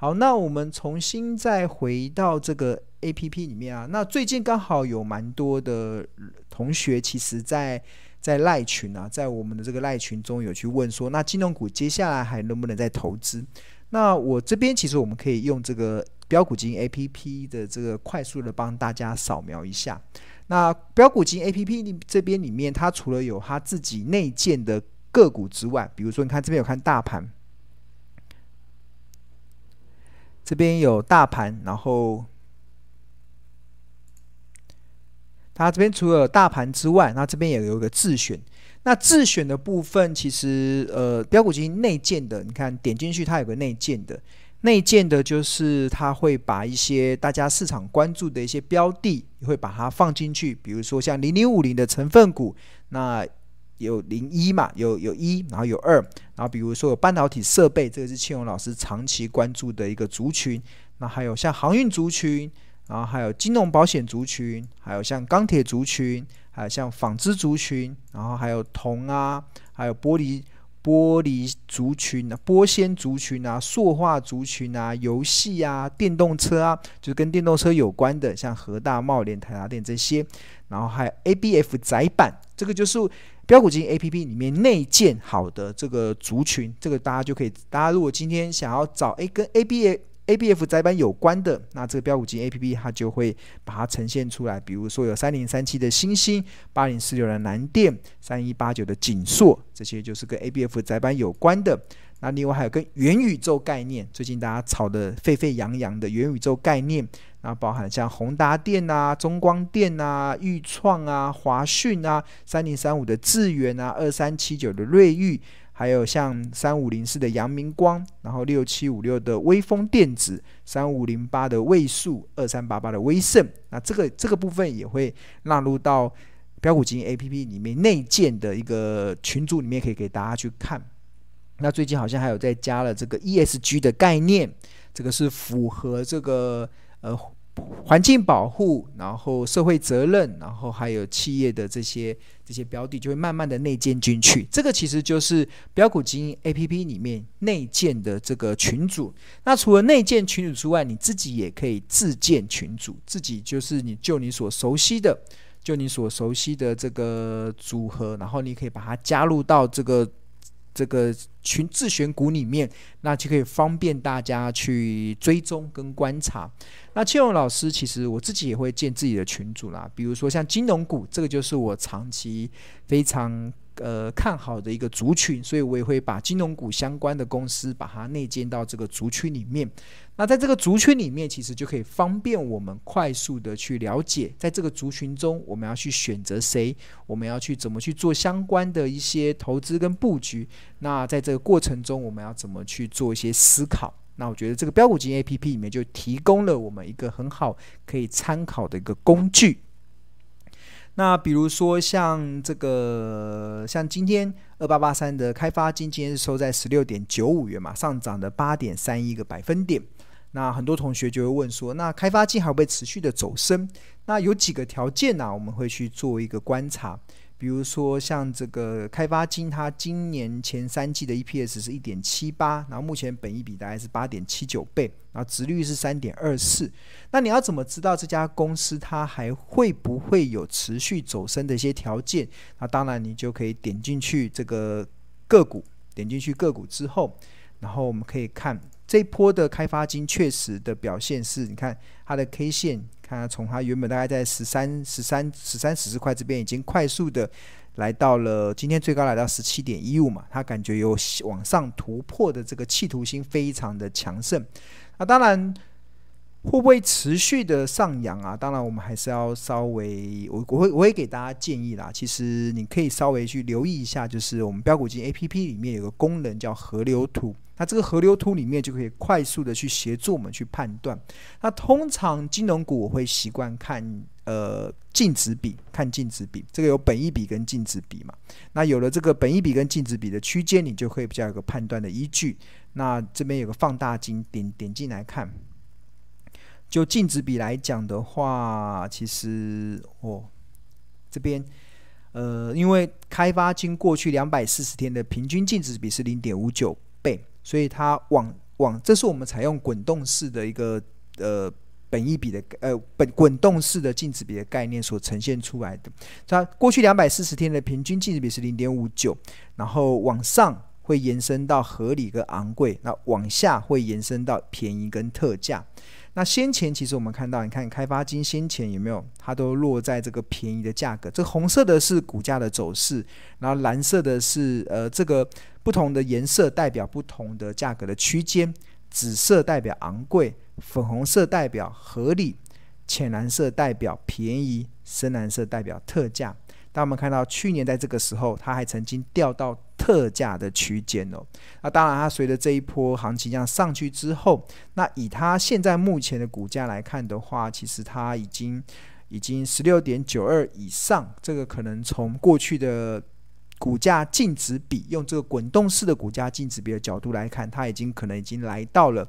好，那我们重新再回到这个 APP 里面啊。那最近刚好有蛮多的同学，其实在在赖群啊，在我们的这个赖群中有去问说，那金融股接下来还能不能再投资？那我这边其实我们可以用这个标股金 APP 的这个快速的帮大家扫描一下。那标股金 APP 这边里面，它除了有它自己内建的个股之外，比如说你看这边有看大盘。这边有大盘，然后它这边除了大盘之外，那这边也有一个自选。那自选的部分，其实呃，标股基金内建的，你看点进去，它有个内建的，内建的就是它会把一些大家市场关注的一些标的，会把它放进去，比如说像零零五零的成分股，那。有零一嘛，有有一，然后有二，然后比如说有半导体设备，这个是庆荣老师长期关注的一个族群。那还有像航运族群，然后还有金融保险族群，还有像钢铁族群，还有像纺织族群，然后还有铜啊，还有玻璃玻璃族群啊，玻纤族群啊，塑化族群啊，游戏啊，电动车啊，就是跟电动车有关的，像和大、茂联、台达电这些，然后还有 ABF 载板，这个就是。标股金 A P P 里面内建好的这个族群，这个大家就可以。大家如果今天想要找诶跟 A B A A B F 载板有关的，那这个标股金 A P P 它就会把它呈现出来。比如说有三零三七的星星，八零四六的南电，三一八九的景硕，这些就是跟 A B F 载板有关的。那另外还有跟元宇宙概念，最近大家炒得沸沸扬扬的元宇宙概念。那包含像宏达电啊、中光电啊、裕创啊、华讯啊、三零三五的智源啊、二三七九的瑞昱，还有像三五零四的阳明光，然后六七五六的威风电子、三五零八的位数、二三八八的威盛，那这个这个部分也会纳入到标股基金 A P P 里面内建的一个群组里面，可以给大家去看。那最近好像还有在加了这个 E S G 的概念，这个是符合这个。呃，环境保护，然后社会责任，然后还有企业的这些这些标的，就会慢慢的内建进去。这个其实就是标股金 APP 里面内建的这个群组。那除了内建群组之外，你自己也可以自建群组，自己就是你就你所熟悉的，就你所熟悉的这个组合，然后你可以把它加入到这个。这个群自选股里面，那就可以方便大家去追踪跟观察。那庆荣老师其实我自己也会建自己的群组啦，比如说像金融股，这个就是我长期非常。呃，看好的一个族群，所以我也会把金融股相关的公司把它内建到这个族群里面。那在这个族群里面，其实就可以方便我们快速的去了解，在这个族群中，我们要去选择谁，我们要去怎么去做相关的一些投资跟布局。那在这个过程中，我们要怎么去做一些思考？那我觉得这个标股金 APP 里面就提供了我们一个很好可以参考的一个工具。那比如说像这个，像今天二八八三的开发金，今天是收在十六点九五元嘛，上涨的八点三一个百分点。那很多同学就会问说，那开发金还会不会持续的走升？那有几个条件呢、我们会去做一个观察。比如说像这个开发金，它今年前三季的 EPS 是一点七八，然后目前本益比大概是八点七九倍，然后值率是三点二四。那你要怎么知道这家公司它还会不会有持续走升的一些条件？那当然你就可以点进去这个个股，点进去个股之后，然后我们可以看这一波的开发金确实的表现是，你看它的 K 线。看它，从它原本大概在十三、十三、十三、十四块这边，已经快速的来到了今天最高来到十七点一五嘛，它感觉有往上突破的这个企图心非常的强盛。那当然会不会持续的上扬啊？当然我们还是要稍微，我我会我会给大家建议啦。其实你可以稍微去留意一下，就是我们标股金 APP 里面有个功能叫河流图。那这个河流图里面就可以快速的去协助我们去判断。那通常金融股我会习惯看呃净值比，看净值比，这个有本益比跟净值比嘛。那有了这个本益比跟净值比的区间，你就会比较有个判断的依据。那这边有个放大镜，点点进来看，就净值比来讲的话，其实哦这边呃因为开发金过去两百四十天的平均净值比是零点五九倍。所以它往往，这是我们采用滚动式的一个呃本意比的呃本滚动式的净值比的概念所呈现出来的。它过去两百四十天的平均净值比是零点五九，然后往上会延伸到合理跟昂贵，那往下会延伸到便宜跟特价。那先前其实我们看到，你看开发金先前有没有？它都落在这个便宜的价格。这红色的是股价的走势，然后蓝色的是呃这个不同的颜色代表不同的价格的区间，紫色代表昂贵，粉红色代表合理，浅蓝色代表便宜，深蓝色代表特价。当我们看到去年在这个时候，它还曾经掉到。特价的区间哦，那当然，它随着这一波行情这样上去之后，那以它现在目前的股价来看的话，其实它已经已经十六点九二以上，这个可能从过去的股价净值比，用这个滚动式的股价净值比的角度来看，它已经可能已经来到了。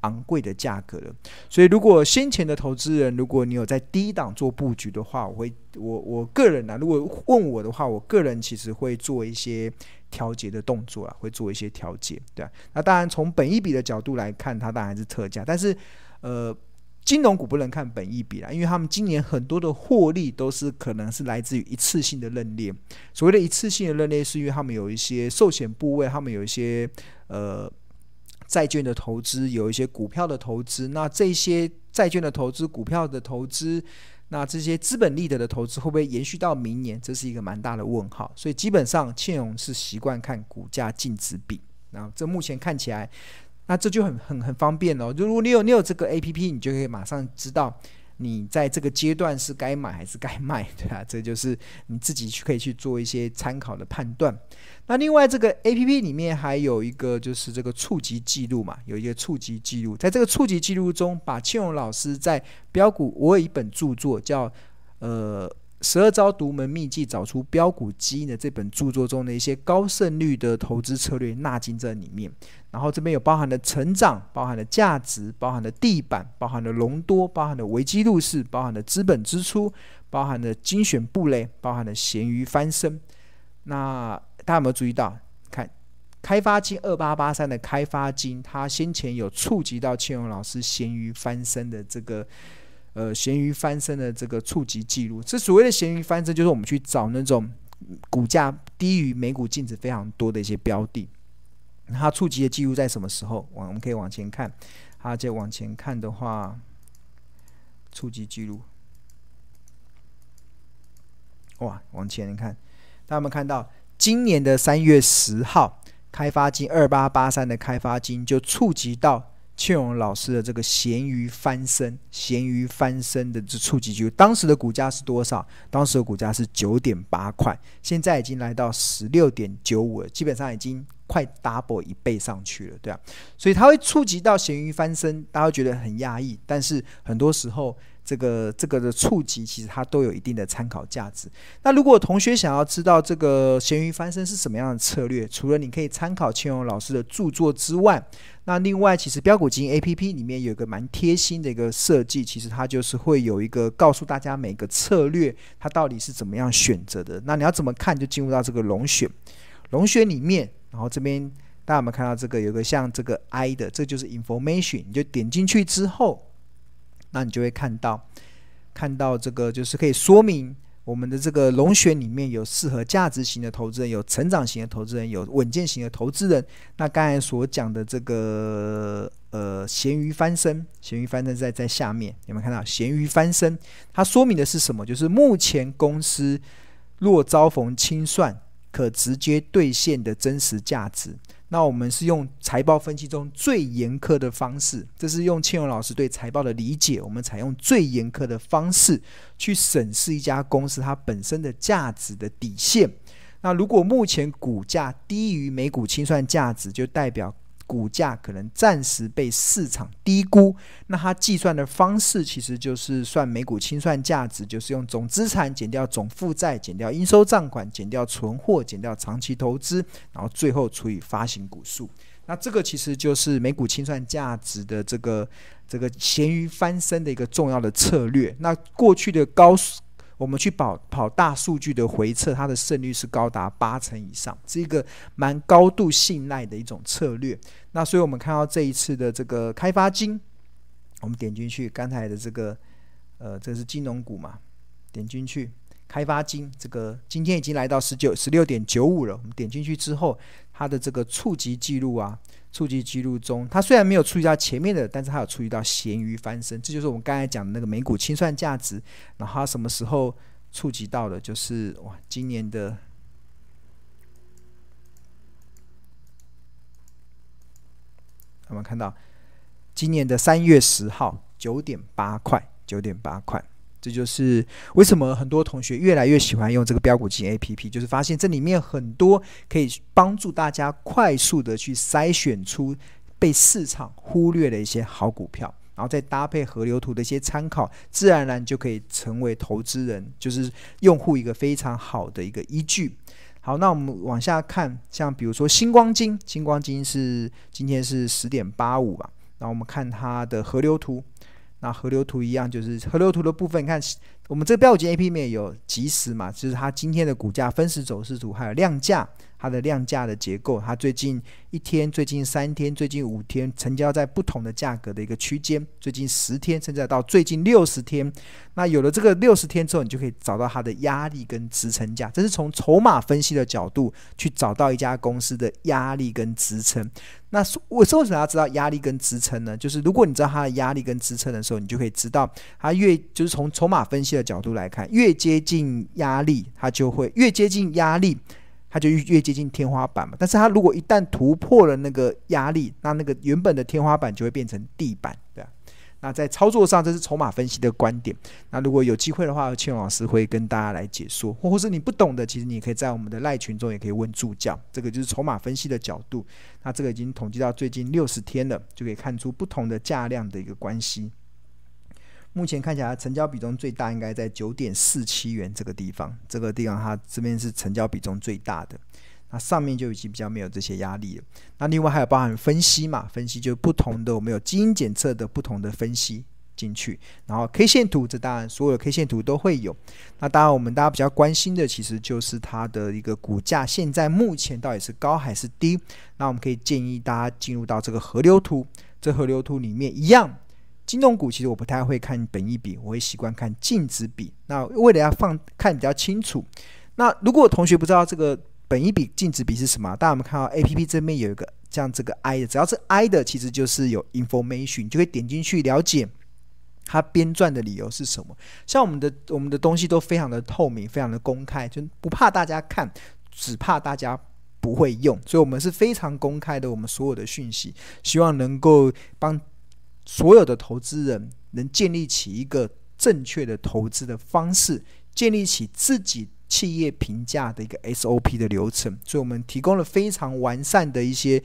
昂贵的价格了，所以如果先前的投资人，如果你有在低档做布局的话，我会我我个人呢、啊，如果问我的话，我个人其实会做一些调节的动作啊，会做一些调节，对啊。那当然从本益比的角度来看，它当然是特价，但是呃，金融股不能看本益比啦，因为他们今年很多的获利都是可能是来自于一次性的认列。所谓的一次性的认列，是因为他们有一些寿险部位，他们有一些呃。债券的投资有一些股票的投资，那这些债券的投资、股票的投资，那这些资本利得的投资会不会延续到明年？这是一个蛮大的问号。所以基本上庆荣是习惯看股价净值比，那这目前看起来，那这就很很很方便哦。如果你有你有这个 APP，你就可以马上知道。你在这个阶段是该买还是该卖，对啊？这就是你自己去可以去做一些参考的判断。那另外这个 APP 里面还有一个就是这个触及记录嘛，有一个触及记录，在这个触及记录中，把庆荣老师在标股，我有一本著作叫呃。十二招独门秘籍，找出标股基因的这本著作中的一些高胜率的投资策略纳进这里面，然后这边有包含了成长，包含了价值，包含了地板，包含了隆多，包含了危机入市，包含了资本支出，包含了精选布雷，包含了咸鱼翻身。那大家有没有注意到？看开发金二八八三的开发金，它先前有触及到庆荣老师咸鱼翻身的这个。呃，咸鱼翻身的这个触及记录，这所谓的咸鱼翻身，就是我们去找那种股价低于每股净值非常多的一些标的。它触及的记录在什么时候？往我们可以往前看，它再往前看的话，触及记录，哇，往前看，大家有没有看到今年的三月十号，开发金二八八三的开发金就触及到。庆荣老师的这个咸鱼翻身，咸鱼翻身的这触及就当时的股价是多少？当时的股价是九点八块，现在已经来到十六点九五了，基本上已经快 double 一倍上去了，对啊，所以它会触及到咸鱼翻身，大家会觉得很压抑，但是很多时候。这个这个的触及，其实它都有一定的参考价值。那如果同学想要知道这个咸鱼翻身是什么样的策略，除了你可以参考庆荣老师的著作之外，那另外其实标股金 APP 里面有一个蛮贴心的一个设计，其实它就是会有一个告诉大家每个策略它到底是怎么样选择的。那你要怎么看，就进入到这个龙选，龙选里面，然后这边大家有没有看到这个有个像这个 I 的，这就是 information，你就点进去之后。那你就会看到，看到这个就是可以说明我们的这个龙选里面有适合价值型的投资人，有成长型的投资人，有稳健型的投资人。那刚才所讲的这个呃咸鱼翻身，咸鱼翻身在在下面有没有看到咸鱼翻身？它说明的是什么？就是目前公司若遭逢清算，可直接兑现的真实价值。那我们是用财报分析中最严苛的方式，这是用庆荣老师对财报的理解。我们采用最严苛的方式去审视一家公司它本身的价值的底线。那如果目前股价低于每股清算价值，就代表。股价可能暂时被市场低估，那它计算的方式其实就是算每股清算价值，就是用总资产减掉总负债，减掉应收账款，减掉存货，减掉长期投资，然后最后除以发行股数。那这个其实就是每股清算价值的这个这个咸鱼翻身的一个重要的策略。那过去的高，我们去跑跑大数据的回测，它的胜率是高达八成以上，是一个蛮高度信赖的一种策略。那所以我们看到这一次的这个开发金，我们点进去，刚才的这个呃，这是金融股嘛，点进去。开发金这个今天已经来到十九十六点九五了。我们点进去之后，它的这个触及记录啊，触及记录中，它虽然没有触及到前面的，但是它有触及到咸鱼翻身，这就是我们刚才讲的那个每股清算价值。然后它什么时候触及到的？就是哇，今年的我们看到今年的三月十号九点八块，九点八块。这就是为什么很多同学越来越喜欢用这个标股金 APP，就是发现这里面很多可以帮助大家快速的去筛选出被市场忽略的一些好股票，然后再搭配河流图的一些参考，自然而然就可以成为投资人，就是用户一个非常好的一个依据。好，那我们往下看，像比如说星光金，星光金是今天是十点八五吧，然后我们看它的河流图。那河流图一样，就是河流图的部分，你看我们这个标准 A P P 里面有即时嘛，就是它今天的股价分时走势图，还有量价。它的量价的结构，它最近一天、最近三天、最近五天成交在不同的价格的一个区间，最近十天甚至到最近六十天。那有了这个六十天之后，你就可以找到它的压力跟支撑价。这是从筹码分析的角度去找到一家公司的压力跟支撑。那我为什么要知道压力跟支撑呢？就是如果你知道它的压力跟支撑的时候，你就可以知道它越就是从筹码分析的角度来看，越接近压力，它就会越接近压力。它就越接近天花板嘛，但是它如果一旦突破了那个压力，那那个原本的天花板就会变成地板，对啊。那在操作上，这是筹码分析的观点。那如果有机会的话，庆老师会跟大家来解说，或或是你不懂的，其实你也可以在我们的赖群中也可以问助教。这个就是筹码分析的角度。那这个已经统计到最近六十天了，就可以看出不同的价量的一个关系。目前看起来，成交比重最大应该在九点四七元这个地方。这个地方它这边是成交比重最大的，那上面就已经比较没有这些压力了。那另外还有包含分析嘛？分析就不同的，我们有基因检测的不同的分析进去，然后 K 线图，这当然所有的 K 线图都会有。那当然我们大家比较关心的，其实就是它的一个股价现在目前到底是高还是低？那我们可以建议大家进入到这个河流图，这河流图里面一样。金融股其实我不太会看本益比，我会习惯看净值比。那为了要放看比较清楚，那如果同学不知道这个本益比、净值比是什么，大家有没有看到 A P P 这边有一个像这个 I 的，只要是 I 的，其实就是有 information，你就可以点进去了解它编撰的理由是什么。像我们的我们的东西都非常的透明，非常的公开，就不怕大家看，只怕大家不会用，所以我们是非常公开的，我们所有的讯息，希望能够帮。所有的投资人能建立起一个正确的投资的方式，建立起自己企业评价的一个 SOP 的流程，所以我们提供了非常完善的一些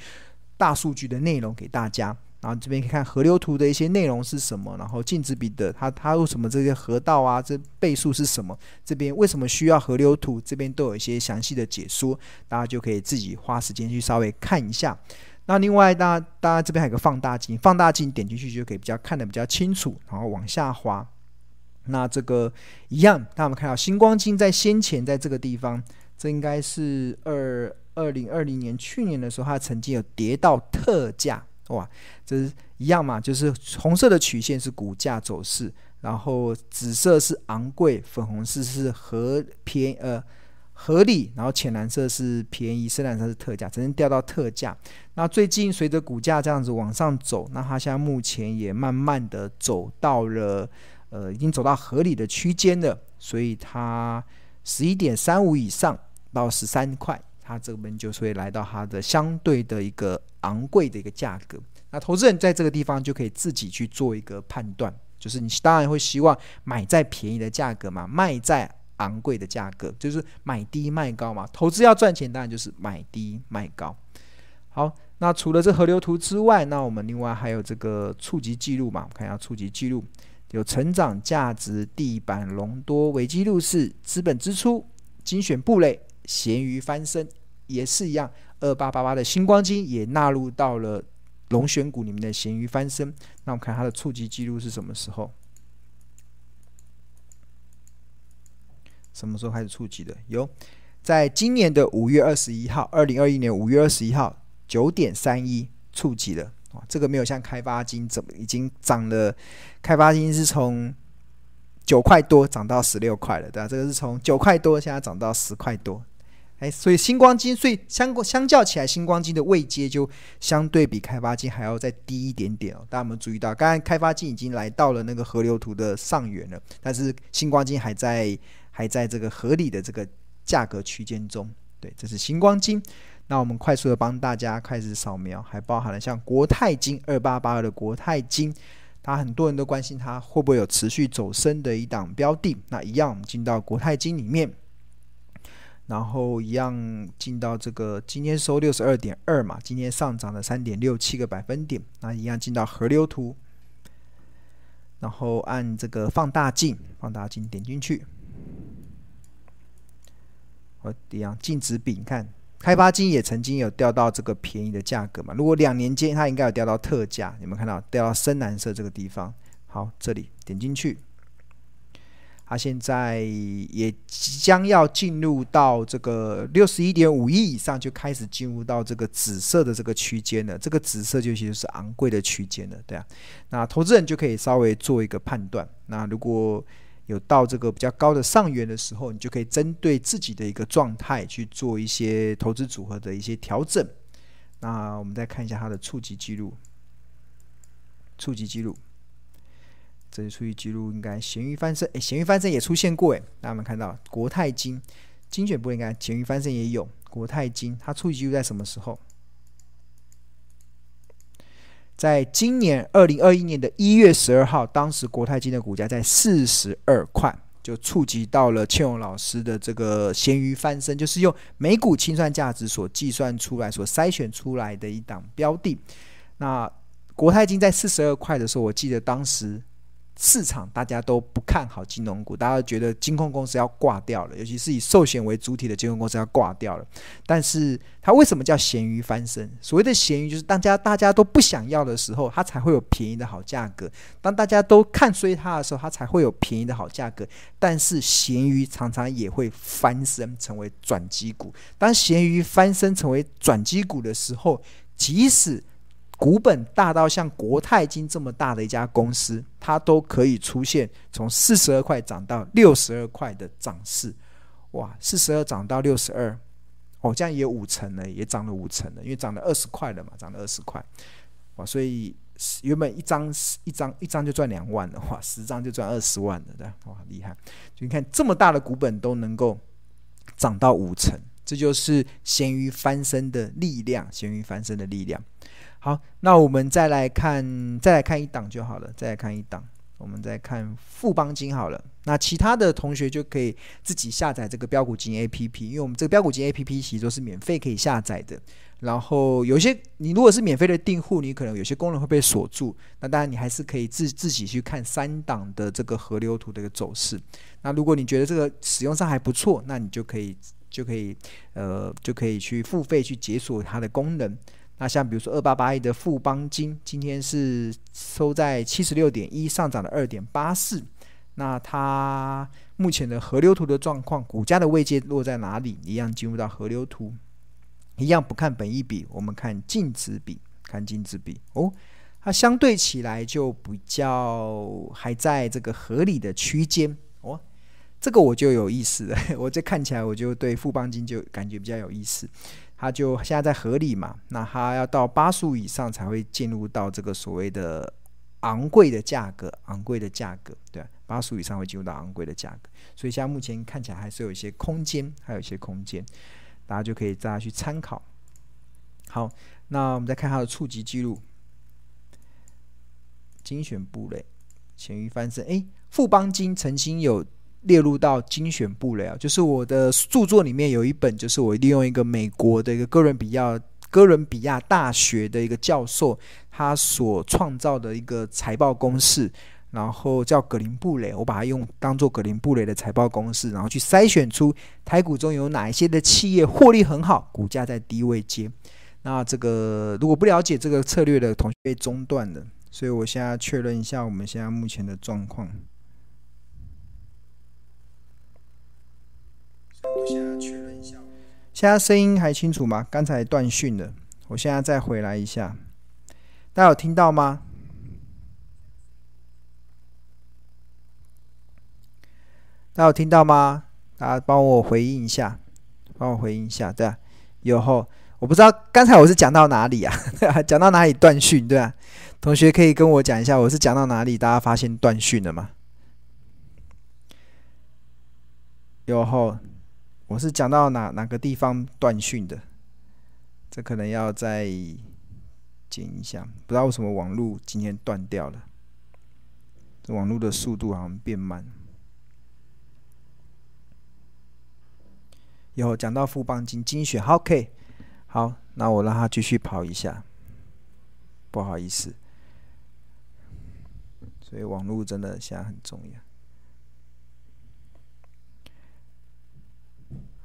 大数据的内容给大家。然后这边可以看河流图的一些内容是什么，然后净值比的它它为什么这些河道啊，这倍数是什么？这边为什么需要河流图？这边都有一些详细的解说，大家就可以自己花时间去稍微看一下。那另外，大家大家这边还有个放大镜，放大镜点进去就可以比较看得比较清楚，然后往下滑。那这个一样，那我们看到星光金在先前在这个地方，这应该是二二零二零年去年的时候，它曾经有跌到特价，哇，这是一样嘛？就是红色的曲线是股价走势，然后紫色是昂贵，粉红色是和偏呃。合理，然后浅蓝色是便宜，深蓝色是特价，曾经掉到特价。那最近随着股价这样子往上走，那它现在目前也慢慢的走到了，呃，已经走到合理的区间了。所以它十一点三五以上到十三块，它这边就会来到它的相对的一个昂贵的一个价格。那投资人在这个地方就可以自己去做一个判断，就是你当然会希望买在便宜的价格嘛，卖在。昂贵的价格就是买低卖高嘛，投资要赚钱，当然就是买低卖高。好，那除了这河流图之外，那我们另外还有这个触及记录嘛，我们看一下触及记录，有成长价值、地板隆多、危机入市、资本支出、精选布类、咸鱼翻身，也是一样。二八八八的星光金也纳入到了龙选股里面的咸鱼翻身。那我们看它的触及记录是什么时候？什么时候开始触及的？有，在今年的五月二十一号，二零二一年五月二十一号九点三一触及了。哇，这个没有像开发金怎么已经涨了，开发金是从九块多涨到十六块了，对吧？这个是从九块多现在涨到十块多。哎，所以星光金，所以相相较起来，星光金的位阶就相对比开发金还要再低一点点哦。大家有没有注意到？刚才开发金已经来到了那个河流图的上缘了，但是星光金还在还在这个合理的这个价格区间中。对，这是星光金。那我们快速的帮大家开始扫描，还包含了像国泰金二八八二的国泰金，它很多人都关心它会不会有持续走升的一档标的。那一样，我们进到国泰金里面。然后一样进到这个，今天收六十二点二嘛，今天上涨了三点六七个百分点。那一样进到河流图，然后按这个放大镜，放大镜点进去，我一样净值比，你看开发金也曾经有掉到这个便宜的价格嘛。如果两年间它应该有掉到特价，有没有看到掉到深蓝色这个地方？好，这里点进去。它现在也即将要进入到这个六十一点五亿以上，就开始进入到这个紫色的这个区间了。这个紫色就其实是昂贵的区间了，对啊。那投资人就可以稍微做一个判断。那如果有到这个比较高的上缘的时候，你就可以针对自己的一个状态去做一些投资组合的一些调整。那我们再看一下它的触及记录，触及记录。这里触及记录应该咸鱼翻身，哎，咸鱼翻身也出现过，哎，大家有没有看到国泰金精选部应该咸鱼翻身也有国泰金，它触及记录在什么时候？在今年二零二一年的一月十二号，当时国泰金的股价在四十二块，就触及到了倩蓉老师的这个咸鱼翻身，就是用每股清算价值所计算出来、所筛选出来的一档标的。那国泰金在四十二块的时候，我记得当时。市场大家都不看好金融股，大家觉得金控公司要挂掉了，尤其是以寿险为主体的金融公司要挂掉了。但是它为什么叫咸鱼翻身？所谓的咸鱼，就是大家大家都不想要的时候，它才会有便宜的好价格；当大家都看衰它的时候，它才会有便宜的好价格。但是咸鱼常常也会翻身成为转机股。当咸鱼翻身成为转机股的时候，即使股本大到像国泰金这么大的一家公司，它都可以出现从四十二块涨到六十二块的涨势，哇！四十二涨到六十二，哦，这样也五成了，也涨了五成了，因为涨了二十块了嘛，涨了二十块，哇！所以原本一张一张一张就赚两万的话，十张就赚二十万了，对，哇，厉害！就你看这么大的股本都能够涨到五成，这就是咸鱼翻身的力量，咸鱼翻身的力量。好，那我们再来看，再来看一档就好了。再来看一档，我们再看富邦金好了。那其他的同学就可以自己下载这个标股金 APP，因为我们这个标股金 APP 其实都是免费可以下载的。然后有些你如果是免费的订户，你可能有些功能会被锁住。那当然你还是可以自自己去看三档的这个河流图的一个走势。那如果你觉得这个使用上还不错，那你就可以就可以呃就可以去付费去解锁它的功能。那像比如说二八八一的富邦金，今天是收在七十六点一，上涨了二点八四。那它目前的河流图的状况，股价的位阶落在哪里？一样进入到河流图，一样不看本益比，我们看净值比，看净值比哦，它相对起来就比较还在这个合理的区间哦。这个我就有意思了，我这看起来我就对富邦金就感觉比较有意思。它就现在在合理嘛，那它要到八十五以上才会进入到这个所谓的昂贵的价格，昂贵的价格，对，八十五以上会进入到昂贵的价格，所以现在目前看起来还是有一些空间，还有一些空间，大家就可以大家去参考。好，那我们再看它的触及记录，精选部类，咸鱼翻身，诶，富邦金曾经有。列入到精选部了，就是我的著作里面有一本，就是我利用一个美国的一个哥伦比亚哥伦比亚大学的一个教授，他所创造的一个财报公式，然后叫格林布雷，我把它用当做格林布雷的财报公式，然后去筛选出台股中有哪一些的企业获利很好，股价在低位阶。那这个如果不了解这个策略的同学被中断了，所以我现在确认一下我们现在目前的状况。现在声音还清楚吗？刚才断讯了，我现在再回来一下，大家有听到吗？大家有听到吗？大家帮我回应一下，帮我回应一下，对啊，有后，我不知道刚才我是讲到哪里啊？讲到哪里断讯？对啊，同学可以跟我讲一下，我是讲到哪里？大家发现断讯了吗？有后，我是讲到哪哪个地方断讯的？这可能要再剪一下，不知道为什么网络今天断掉了，这网络的速度好像变慢。有讲到富邦金精选，，OK，好，那我让他继续跑一下，不好意思，所以网络真的现在很重要。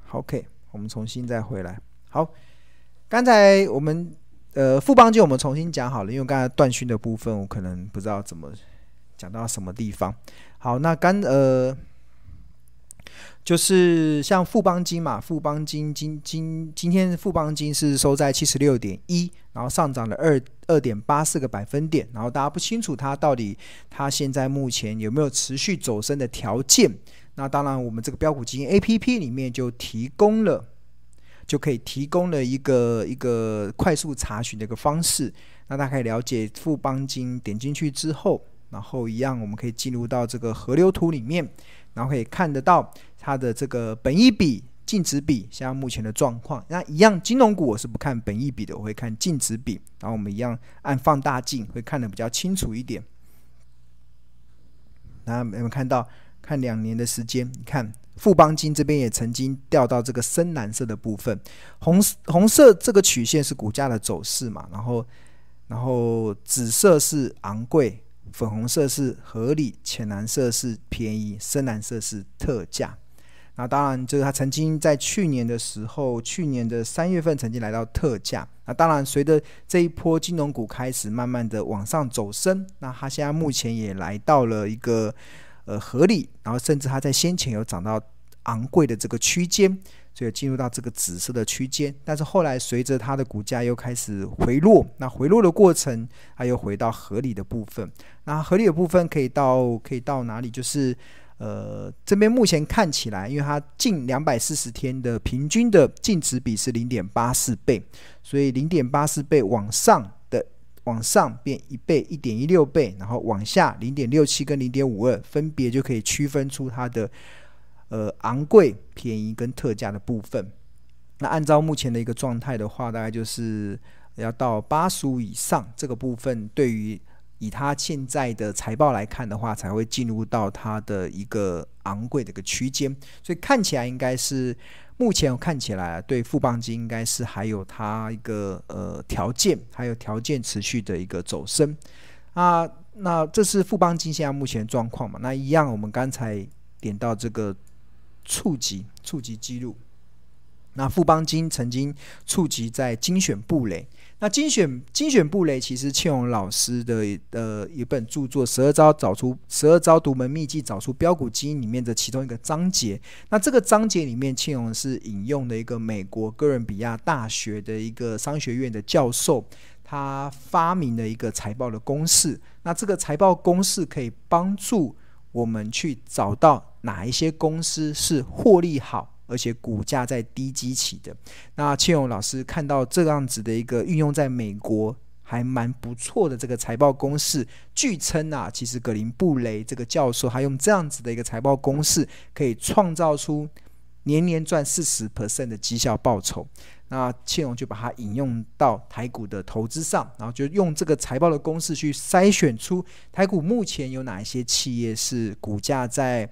好，OK，我们重新再回来。好，刚才我们呃富邦金我们重新讲好了，因为刚才断讯的部分我可能不知道怎么讲到什么地方。好，那刚呃。就是像富邦金嘛，富邦金今今今天富邦金是收在七十六点一，然后上涨了二二点八四个百分点，然后大家不清楚它到底它现在目前有没有持续走升的条件。那当然，我们这个标股基金 APP 里面就提供了，就可以提供了一个一个快速查询的一个方式。那大家可以了解富邦金，点进去之后，然后一样我们可以进入到这个河流图里面。然后可以看得到它的这个本益比、净值比，现在目前的状况。那一样，金融股我是不看本益比的，我会看净值比。然后我们一样按放大镜，会看得比较清楚一点。那有没有看到？看两年的时间，你看富邦金这边也曾经掉到这个深蓝色的部分，红红色这个曲线是股价的走势嘛？然后，然后紫色是昂贵。粉红色是合理，浅蓝色是便宜，深蓝色是特价。那当然，就是它曾经在去年的时候，去年的三月份曾经来到特价。那当然，随着这一波金融股开始慢慢的往上走升，那它现在目前也来到了一个呃合理，然后甚至它在先前有涨到昂贵的这个区间。所以进入到这个紫色的区间，但是后来随着它的股价又开始回落，那回落的过程，它又回到合理的部分。那合理的部分可以到可以到哪里？就是呃，这边目前看起来，因为它近两百四十天的平均的净值比是零点八四倍，所以零点八四倍往上往上变一倍、一点一六倍，然后往下零点六七跟零点五二，分别就可以区分出它的。呃，昂贵、便宜跟特价的部分，那按照目前的一个状态的话，大概就是要到八十五以上这个部分，对于以它现在的财报来看的话，才会进入到它的一个昂贵的一个区间，所以看起来应该是目前看起来对富邦金应该是还有它一个呃条件，还有条件持续的一个走升啊。那这是富邦金现在目前状况嘛？那一样，我们刚才点到这个。触及触及记录，那富邦金曾经触及在精选布雷。那精选精选布雷其实庆荣老师的呃一本著作《十二招找出十二招独门秘籍找出标股基因》里面的其中一个章节。那这个章节里面，庆荣是引用的一个美国哥伦比亚大学的一个商学院的教授，他发明了一个财报的公式。那这个财报公式可以帮助我们去找到。哪一些公司是获利好，而且股价在低基起的？那庆荣老师看到这样子的一个运用在美国还蛮不错的这个财报公式，据称啊，其实格林布雷这个教授他用这样子的一个财报公式，可以创造出年年赚四十 percent 的绩效报酬。那庆荣就把它引用到台股的投资上，然后就用这个财报的公式去筛选出台股目前有哪一些企业是股价在。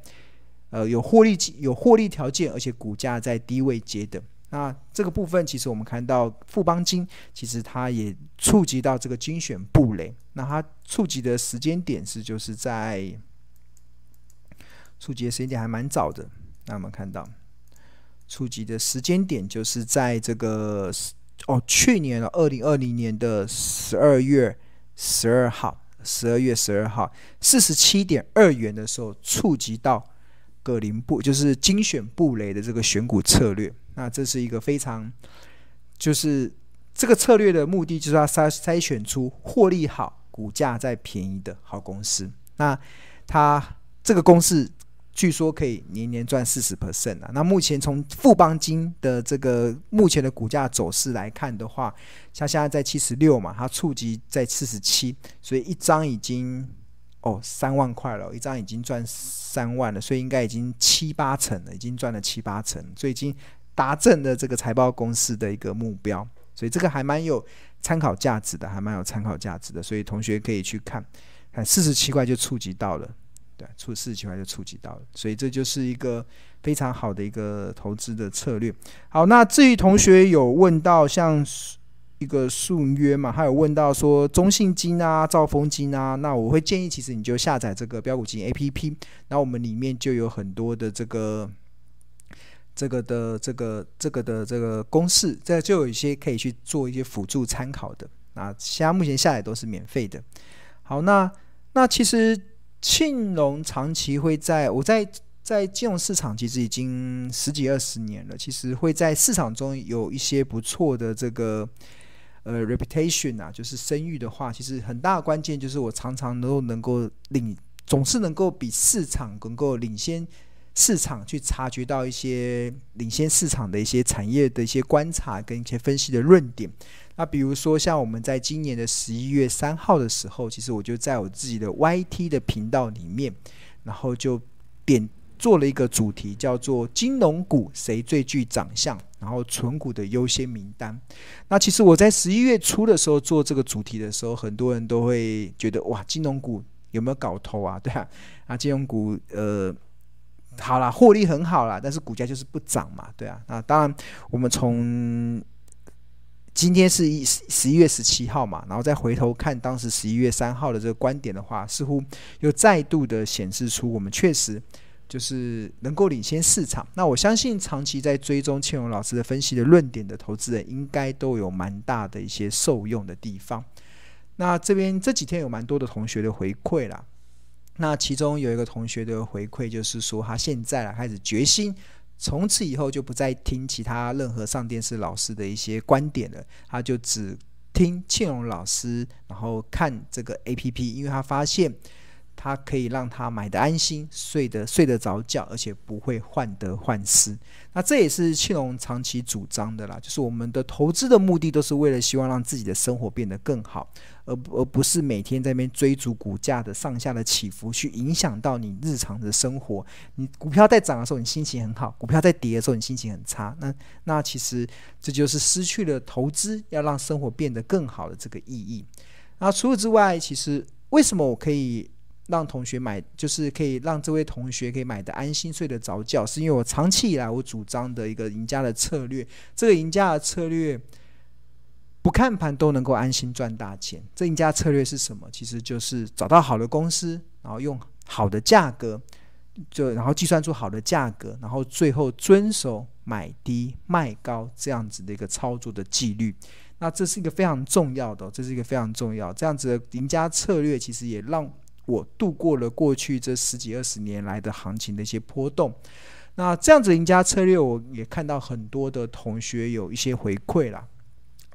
呃，有获利有获利条件，而且股价在低位接的。那这个部分，其实我们看到富邦金，其实它也触及到这个精选布雷。那它触及的时间点是就是在触及的时间点还蛮早的。那我们看到触及的时间点就是在这个哦，去年二零二零年的十二月十二号，十二月十二号四十七点二元的时候触及到。格林布就是精选布雷的这个选股策略。那这是一个非常，就是这个策略的目的，就是要筛筛选出获利好、股价再便宜的好公司。那它这个公式。据说可以年年赚四十 percent 啊！那目前从富邦金的这个目前的股价走势来看的话，像现在在七十六嘛，它触及在四十七，所以一张已经哦三万块了，一张已经赚三万了，所以应该已经七八成了，已经赚了七八成，所以已经达成了这个财报公司的一个目标，所以这个还蛮有参考价值的，还蛮有参考价值的，所以同学可以去看看四十七块就触及到了。对，出四十七块就触及到了，所以这就是一个非常好的一个投资的策略。好，那至于同学有问到像一个速约嘛，还有问到说中信金啊、兆丰金啊，那我会建议其实你就下载这个标股金 APP，那我们里面就有很多的这个这个的这个这个的这个公式，这就有一些可以去做一些辅助参考的。那现在目前下载都是免费的。好，那那其实。庆隆长期会在，我在在金融市场其实已经十几二十年了，其实会在市场中有一些不错的这个呃 reputation 啊，就是声誉的话，其实很大的关键就是我常常都能够领，总是能够比市场能够领先市场去察觉到一些领先市场的一些产业的一些观察跟一些分析的论点。那比如说，像我们在今年的十一月三号的时候，其实我就在我自己的 YT 的频道里面，然后就点做了一个主题，叫做“金融股谁最具长相”，然后存股的优先名单。那其实我在十一月初的时候做这个主题的时候，很多人都会觉得哇，金融股有没有搞头啊？对啊，啊，金融股呃，好啦，获利很好啦，但是股价就是不涨嘛，对啊。那当然，我们从今天是一十一月十七号嘛，然后再回头看当时十一月三号的这个观点的话，似乎又再度的显示出我们确实就是能够领先市场。那我相信长期在追踪庆荣老师的分析的论点的投资人，应该都有蛮大的一些受用的地方。那这边这几天有蛮多的同学的回馈啦，那其中有一个同学的回馈就是说，他现在开始决心。从此以后就不再听其他任何上电视老师的一些观点了，他就只听庆荣老师，然后看这个 APP，因为他发现。它可以让他买得安心，睡得睡得着觉，而且不会患得患失。那这也是庆隆长期主张的啦，就是我们的投资的目的都是为了希望让自己的生活变得更好，而而不是每天在那边追逐股价的上下的起伏，去影响到你日常的生活。你股票在涨的时候，你心情很好；股票在跌的时候，你心情很差。那那其实这就是失去了投资要让生活变得更好的这个意义。那除此之外，其实为什么我可以？让同学买，就是可以让这位同学可以买得安心、睡得着觉，是因为我长期以来我主张的一个赢家的策略。这个赢家的策略，不看盘都能够安心赚大钱。这赢家策略是什么？其实就是找到好的公司，然后用好的价格，就然后计算出好的价格，然后最后遵守买低卖高这样子的一个操作的纪律。那这是一个非常重要的，这是一个非常重要这样子的赢家策略，其实也让。我度过了过去这十几二十年来的行情的一些波动，那这样子赢家策略，我也看到很多的同学有一些回馈啦，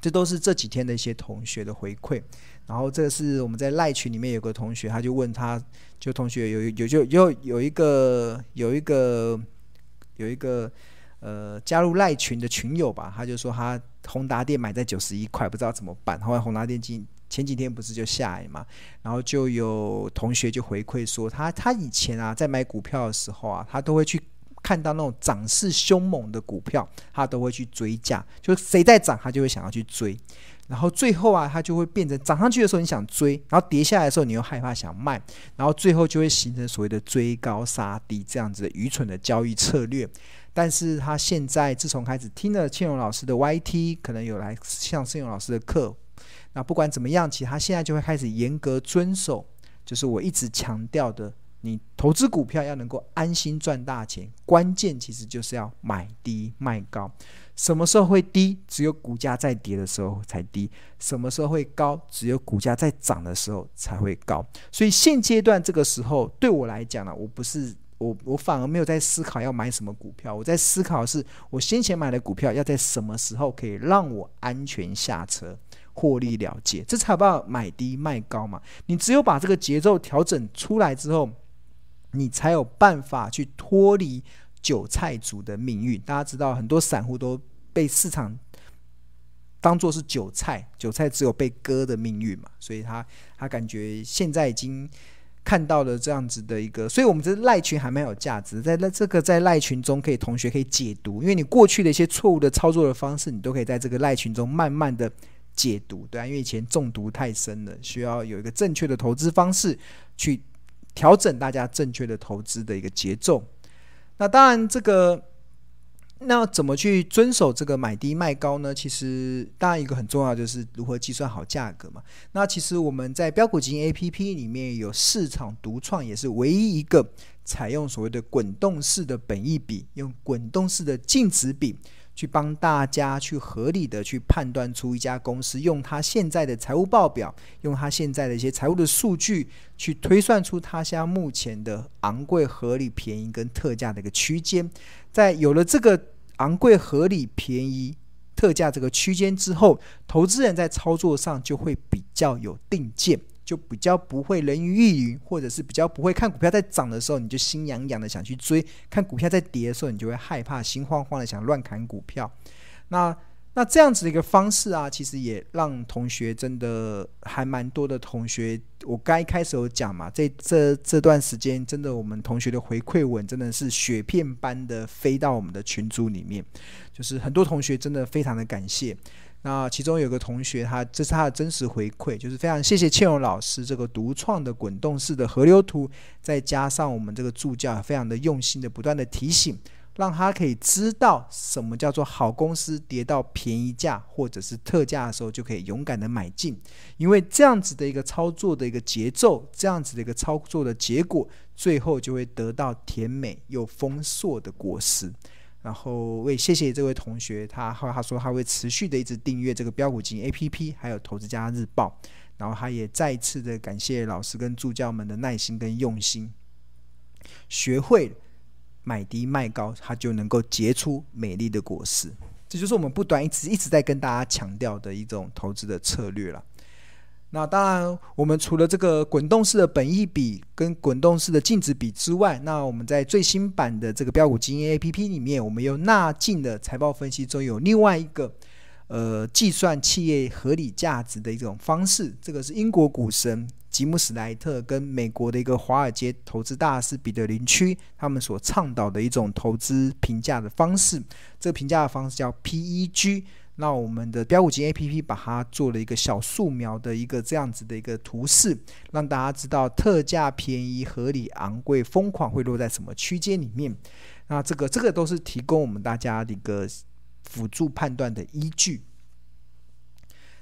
这都是这几天的一些同学的回馈。然后这是我们在赖群里面有个同学，他就问他，就同学有有就有有一个有一个有一个呃加入赖群的群友吧，他就说他宏达电买在九十一块，不知道怎么办。后来宏达电今前几天不是就下来嘛，然后就有同学就回馈说他，他以前啊在买股票的时候啊，他都会去看到那种涨势凶猛的股票，他都会去追价，就谁在涨，他就会想要去追，然后最后啊，他就会变成涨上去的时候你想追，然后跌下来的时候你又害怕想卖，然后最后就会形成所谓的追高杀低这样子的愚蠢的交易策略。但是他现在自从开始听了庆荣老师的 YT，可能有来上庆荣老师的课。那不管怎么样，其实他现在就会开始严格遵守，就是我一直强调的，你投资股票要能够安心赚大钱，关键其实就是要买低卖高。什么时候会低？只有股价在跌的时候才低。什么时候会高？只有股价在涨的时候才会高。所以现阶段这个时候，对我来讲呢，我不是。我我反而没有在思考要买什么股票，我在思考是我先前买的股票要在什么时候可以让我安全下车，获利了结，这才有办法买低卖高嘛。你只有把这个节奏调整出来之后，你才有办法去脱离韭菜族的命运。大家知道，很多散户都被市场当做是韭菜，韭菜只有被割的命运嘛，所以他他感觉现在已经。看到了这样子的一个，所以我们这赖群还蛮有价值，在那这个在赖群中可以同学可以解读，因为你过去的一些错误的操作的方式，你都可以在这个赖群中慢慢的解读，对啊，因为以前中毒太深了，需要有一个正确的投资方式去调整大家正确的投资的一个节奏。那当然这个。那怎么去遵守这个买低卖高呢？其实当然一个很重要就是如何计算好价格嘛。那其实我们在标股基金 APP 里面有市场独创，也是唯一一个采用所谓的滚动式的本益比，用滚动式的净值比去帮大家去合理的去判断出一家公司，用它现在的财务报表，用它现在的一些财务的数据去推算出它现在目前的昂贵、合理、便宜跟特价的一个区间。在有了这个。昂贵、合理、便宜、特价这个区间之后，投资人在操作上就会比较有定见，就比较不会人云亦云，或者是比较不会看股票在涨的时候你就心痒痒的想去追，看股票在跌的时候你就会害怕、心慌慌的想乱砍股票。那那这样子的一个方式啊，其实也让同学真的还蛮多的同学，我刚开始有讲嘛，这这这段时间真的我们同学的回馈文真的是雪片般的飞到我们的群组里面，就是很多同学真的非常的感谢。那其中有个同学他这是他的真实回馈，就是非常谢谢倩蓉老师这个独创的滚动式的河流图，再加上我们这个助教非常的用心的不断的提醒。让他可以知道什么叫做好公司跌到便宜价或者是特价的时候，就可以勇敢的买进，因为这样子的一个操作的一个节奏，这样子的一个操作的结果，最后就会得到甜美又丰硕的果实。然后为谢谢这位同学，他后他说他会持续的一直订阅这个标股金 APP，还有投资家日报。然后他也再一次的感谢老师跟助教们的耐心跟用心，学会。买低卖高，他就能够结出美丽的果实。这就是我们不断一直一直在跟大家强调的一种投资的策略了。那当然，我们除了这个滚动式的本益比跟滚动式的净值比之外，那我们在最新版的这个标股基金 APP 里面，我们又纳进了财报分析中有另外一个呃计算企业合理价值的一种方式。这个是英国股神。吉姆史莱特跟美国的一个华尔街投资大师彼得林区，他们所倡导的一种投资评价的方式，这个评价的方式叫 PEG。那我们的标股金 APP 把它做了一个小素描的一个这样子的一个图示，让大家知道特价、便宜、合理、昂贵、疯狂会落在什么区间里面。那这个这个都是提供我们大家的一个辅助判断的依据。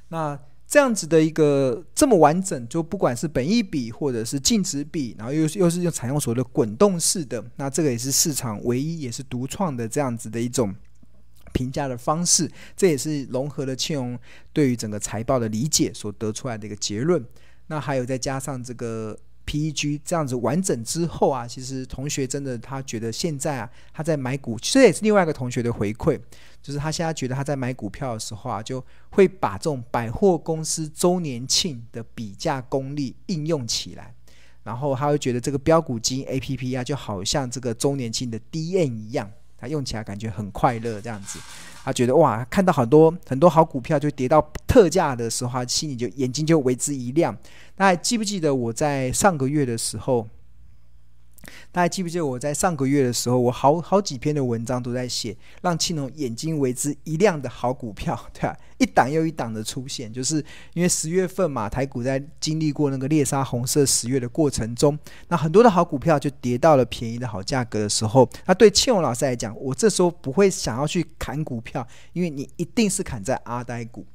那。这样子的一个这么完整，就不管是本益比或者是净值比，然后又又是用采用所谓的滚动式的，那这个也是市场唯一也是独创的这样子的一种评价的方式，这也是融合了庆荣对于整个财报的理解所得出来的一个结论。那还有再加上这个。PEG 这样子完整之后啊，其实同学真的他觉得现在啊，他在买股，其实也是另外一个同学的回馈，就是他现在觉得他在买股票的时候啊，就会把这种百货公司周年庆的比价功力应用起来，然后他会觉得这个标股金 APP 啊，就好像这个周年庆的 DN 一样，他用起来感觉很快乐这样子。他觉得哇，看到很多很多好股票就跌到特价的时候，他心里就眼睛就为之一亮。那还记不记得我在上个月的时候？大家记不记得我在上个月的时候，我好好几篇的文章都在写让庆农眼睛为之一亮的好股票，对吧？一档又一档的出现，就是因为十月份嘛，台股在经历过那个猎杀红色十月的过程中，那很多的好股票就跌到了便宜的好价格的时候，那对庆农老师来讲，我这时候不会想要去砍股票，因为你一定是砍在阿呆股，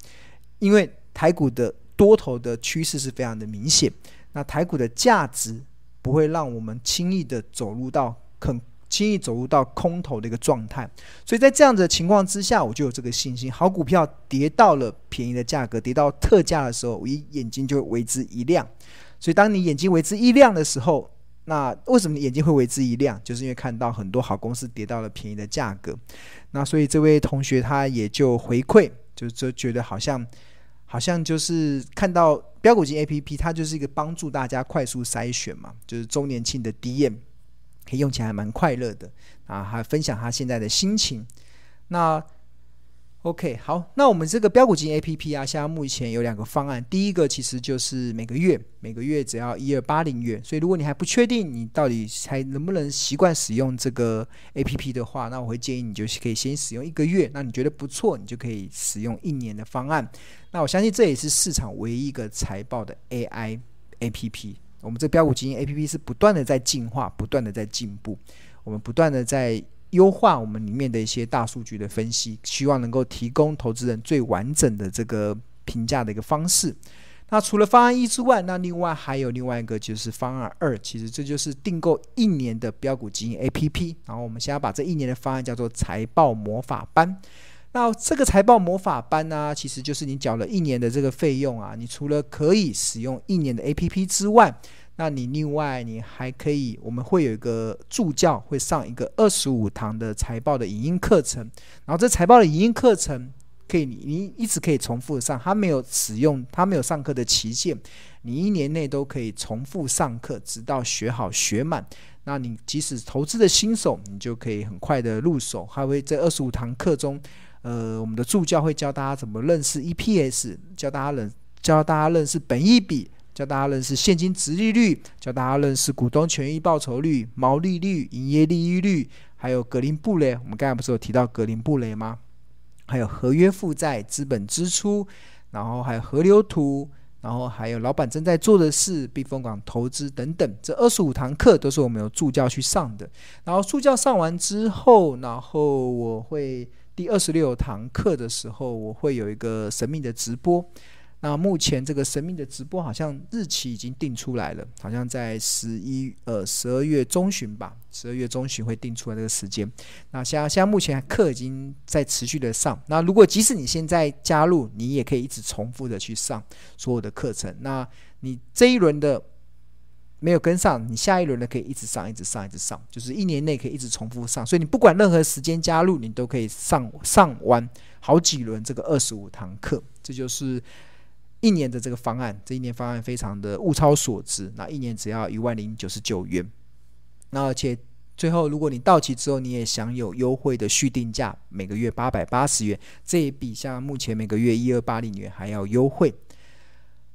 因为台股的多头的趋势是非常的明显，那台股的价值。不会让我们轻易的走入到很轻易走入到空头的一个状态，所以在这样的情况之下，我就有这个信心。好股票跌到了便宜的价格，跌到特价的时候，我一眼睛就为之一亮。所以当你眼睛为之一亮的时候，那为什么眼睛会为之一亮？就是因为看到很多好公司跌到了便宜的价格。那所以这位同学他也就回馈，就就觉得好像好像就是看到标股金 APP，它就是一个帮助大家快速筛选嘛，就是周年庆的 DM，可以用起来蛮快乐的啊，还分享他现在的心情。那 OK，好，那我们这个标股金 APP 啊，现在目前有两个方案。第一个其实就是每个月每个月只要一二八零元，所以如果你还不确定你到底还能不能习惯使用这个 APP 的话，那我会建议你就是可以先使用一个月。那你觉得不错，你就可以使用一年的方案。那我相信这也是市场唯一一个财报的 AI APP。我们这标股金 APP 是不断的在进化，不断的在进步，我们不断的在。优化我们里面的一些大数据的分析，希望能够提供投资人最完整的这个评价的一个方式。那除了方案一之外，那另外还有另外一个就是方案二，其实这就是订购一年的标股基金 APP。然后我们现在把这一年的方案叫做财报魔法班。那这个财报魔法班呢、其实就是你缴了一年的这个费用啊，你除了可以使用一年的 APP 之外，那你另外你还可以，我们会有一个助教会上一个二十五堂的财报的影音课程，然后这财报的影音课程可以你你一直可以重复上，它没有使用，它没有上课的期限，你一年内都可以重复上课，直到学好学满。那你即使投资的新手，你就可以很快的入手。还会在二十五堂课中，呃，我们的助教会教大家怎么认识 EPS，教大家认教大家认识本益比。教大家认识现金殖利率，教大家认识股东权益报酬率、毛利率、营业利益率，还有格林布雷。我们刚才不是有提到格林布雷吗？还有合约负债、资本支出，然后还有河流图，然后还有老板正在做的事、避风港投资等等。这二十五堂课都是我们有助教去上的。然后助教上完之后，然后我会第二十六堂课的时候，我会有一个神秘的直播。那目前这个神秘的直播好像日期已经定出来了，好像在十一呃十二月中旬吧，十二月中旬会定出来这个时间。那现在现在目前课已经在持续的上。那如果即使你现在加入，你也可以一直重复的去上所有的课程。那你这一轮的没有跟上，你下一轮的可以一直上，一直上，一直上，就是一年内可以一直重复上。所以你不管任何时间加入，你都可以上上完好几轮这个二十五堂课。这就是。一年的这个方案，这一年方案非常的物超所值，那一年只要一万零九十九元，那而且最后如果你到期之后，你也享有优惠的续订价，每个月八百八十元，这也比像目前每个月一二八零元还要优惠。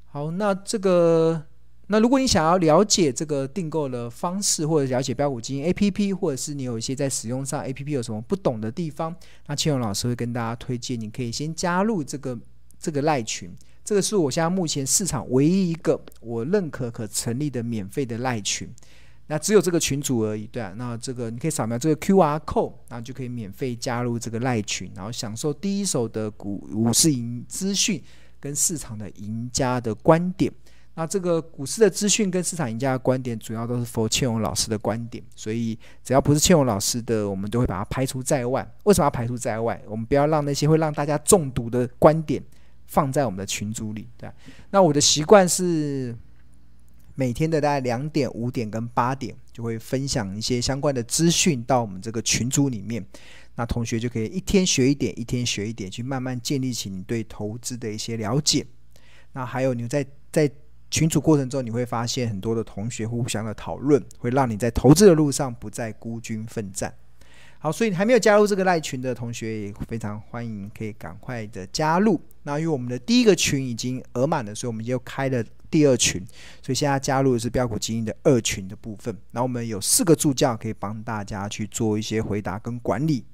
好，那这个那如果你想要了解这个订购的方式，或者了解标股基金 APP，或者是你有一些在使用上 APP 有什么不懂的地方，那庆荣老师会跟大家推荐，你可以先加入这个这个赖群。这个是我现在目前市场唯一一个我认可可成立的免费的赖群，那只有这个群组而已，对啊，那这个你可以扫描这个 QR code，然后就可以免费加入这个赖群，然后享受第一手的股股市赢资讯跟市场的赢家的观点。那这个股市的资讯跟市场赢家的观点，主要都是 for 倩荣老师的观点，所以只要不是倩荣老师的，我们都会把它排除在外。为什么要排除在外？我们不要让那些会让大家中毒的观点。放在我们的群组里，对。那我的习惯是每天的大概两点、五点跟八点，就会分享一些相关的资讯到我们这个群组里面。那同学就可以一天学一点，一天学一点，去慢慢建立起你对投资的一些了解。那还有你在在群组过程中，你会发现很多的同学互相的讨论，会让你在投资的路上不再孤军奋战。好，所以还没有加入这个赖群的同学也非常欢迎，可以赶快的加入。那因为我们的第一个群已经额满了，所以我们就开了第二群。所以现在加入的是标股精英的二群的部分。然后我们有四个助教可以帮大家去做一些回答跟管理。